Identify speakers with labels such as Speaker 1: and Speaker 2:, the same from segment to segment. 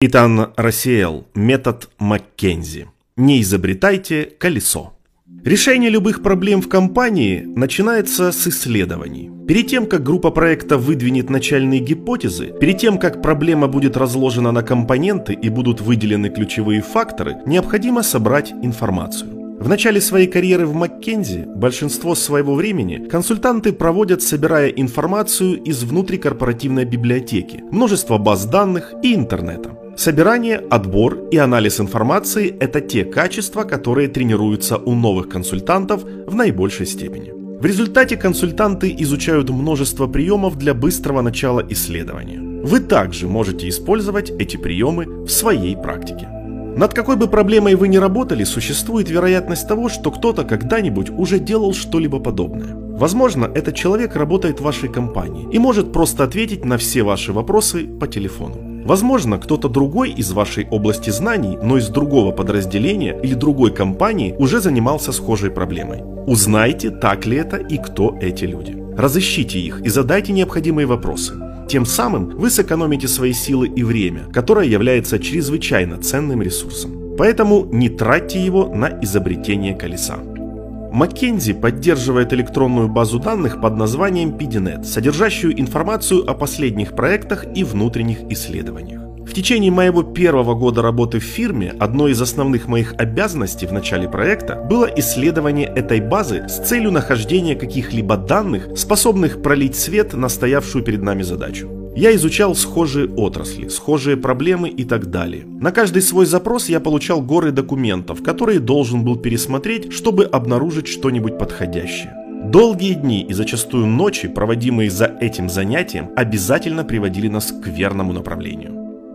Speaker 1: Итан рассеял метод Маккензи. Не изобретайте колесо. Решение любых проблем в компании начинается с исследований. Перед тем, как группа проекта выдвинет начальные гипотезы, перед тем, как проблема будет разложена на компоненты и будут выделены ключевые факторы, необходимо собрать информацию. В начале своей карьеры в Маккензи большинство своего времени консультанты проводят, собирая информацию из внутрикорпоративной библиотеки, множество баз данных и интернета. Собирание, отбор и анализ информации – это те качества, которые тренируются у новых консультантов в наибольшей степени. В результате консультанты изучают множество приемов для быстрого начала исследования. Вы также можете использовать эти приемы в своей практике. Над какой бы проблемой вы ни работали, существует вероятность того, что кто-то когда-нибудь уже делал что-либо подобное. Возможно, этот человек работает в вашей компании и может просто ответить на все ваши вопросы по телефону. Возможно, кто-то другой из вашей области знаний, но из другого подразделения или другой компании уже занимался схожей проблемой. Узнайте, так ли это и кто эти люди. Разыщите их и задайте необходимые вопросы. Тем самым вы сэкономите свои силы и время, которое является чрезвычайно ценным ресурсом. Поэтому не тратьте его на изобретение колеса. Маккензи поддерживает электронную базу данных под названием PDNet, содержащую информацию о последних проектах и внутренних исследованиях. В течение моего первого года работы в фирме одной из основных моих обязанностей в начале проекта было исследование этой базы с целью нахождения каких-либо данных, способных пролить свет на стоявшую перед нами задачу. Я изучал схожие отрасли, схожие проблемы и так далее. На каждый свой запрос я получал горы документов, которые должен был пересмотреть, чтобы обнаружить что-нибудь подходящее. Долгие дни и зачастую ночи, проводимые за этим занятием, обязательно приводили нас к верному направлению.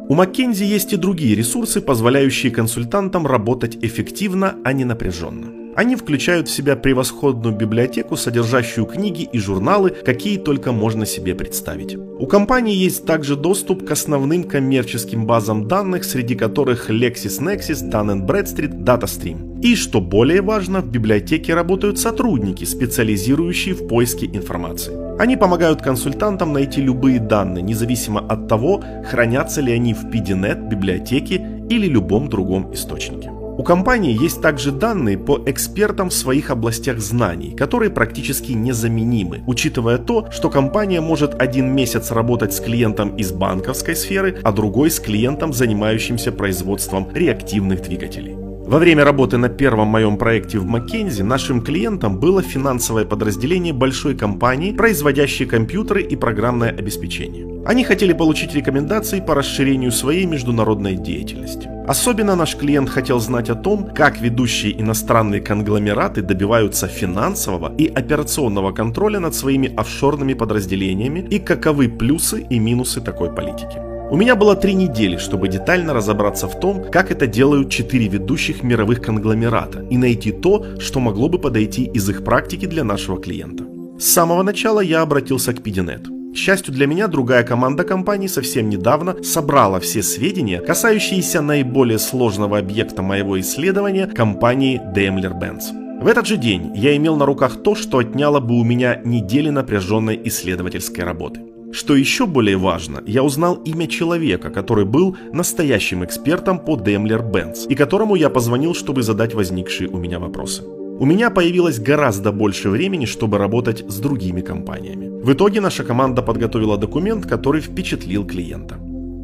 Speaker 1: У Маккензи есть и другие ресурсы, позволяющие консультантам работать эффективно, а не напряженно. Они включают в себя превосходную библиотеку, содержащую книги и журналы, какие только можно себе представить. У компании есть также доступ к основным коммерческим базам данных, среди которых LexisNexis, Dun Bradstreet, DataStream. И, что более важно, в библиотеке работают сотрудники, специализирующие в поиске информации. Они помогают консультантам найти любые данные, независимо от того, хранятся ли они в PDNet, библиотеке или любом другом источнике. У компании есть также данные по экспертам в своих областях знаний, которые практически незаменимы, учитывая то, что компания может один месяц работать с клиентом из банковской сферы, а другой с клиентом, занимающимся производством реактивных двигателей. Во время работы на первом моем проекте в Маккензи нашим клиентом было финансовое подразделение большой компании, производящей компьютеры и программное обеспечение. Они хотели получить рекомендации по расширению своей международной деятельности. Особенно наш клиент хотел знать о том, как ведущие иностранные конгломераты добиваются финансового и операционного контроля над своими офшорными подразделениями и каковы плюсы и минусы такой политики. У меня было три недели, чтобы детально разобраться в том, как это делают четыре ведущих мировых конгломерата и найти то, что могло бы подойти из их практики для нашего клиента. С самого начала я обратился к PDNet. К счастью для меня, другая команда компании совсем недавно собрала все сведения, касающиеся наиболее сложного объекта моего исследования компании Daimler-Benz. В этот же день я имел на руках то, что отняло бы у меня недели напряженной исследовательской работы. Что еще более важно, я узнал имя человека, который был настоящим экспертом по Daimler-Benz и которому я позвонил, чтобы задать возникшие у меня вопросы. У меня появилось гораздо больше времени, чтобы работать с другими компаниями. В итоге наша команда подготовила документ, который впечатлил клиента.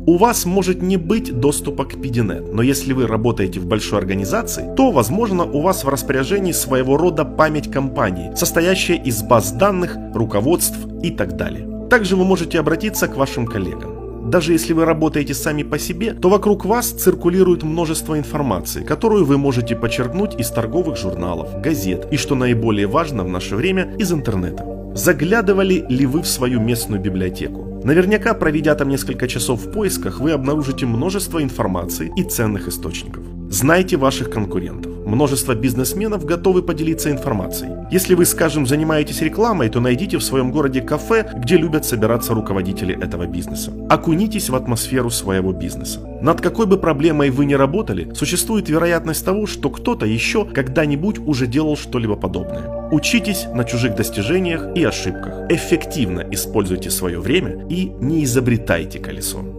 Speaker 1: У вас может не быть доступа к PDNet, но если вы работаете в большой организации, то, возможно, у вас в распоряжении своего рода память компании, состоящая из баз данных, руководств и так далее. Также вы можете обратиться к вашим коллегам. Даже если вы работаете сами по себе, то вокруг вас циркулирует множество информации, которую вы можете подчеркнуть из торговых журналов, газет и, что наиболее важно в наше время, из интернета. Заглядывали ли вы в свою местную библиотеку? Наверняка, проведя там несколько часов в поисках, вы обнаружите множество информации и ценных источников. Знайте ваших конкурентов. Множество бизнесменов готовы поделиться информацией. Если вы, скажем, занимаетесь рекламой, то найдите в своем городе кафе, где любят собираться руководители этого бизнеса. Окунитесь в атмосферу своего бизнеса. Над какой бы проблемой вы ни работали, существует вероятность того, что кто-то еще когда-нибудь уже делал что-либо подобное. Учитесь на чужих достижениях и ошибках. Эффективно используйте свое время и не изобретайте колесо.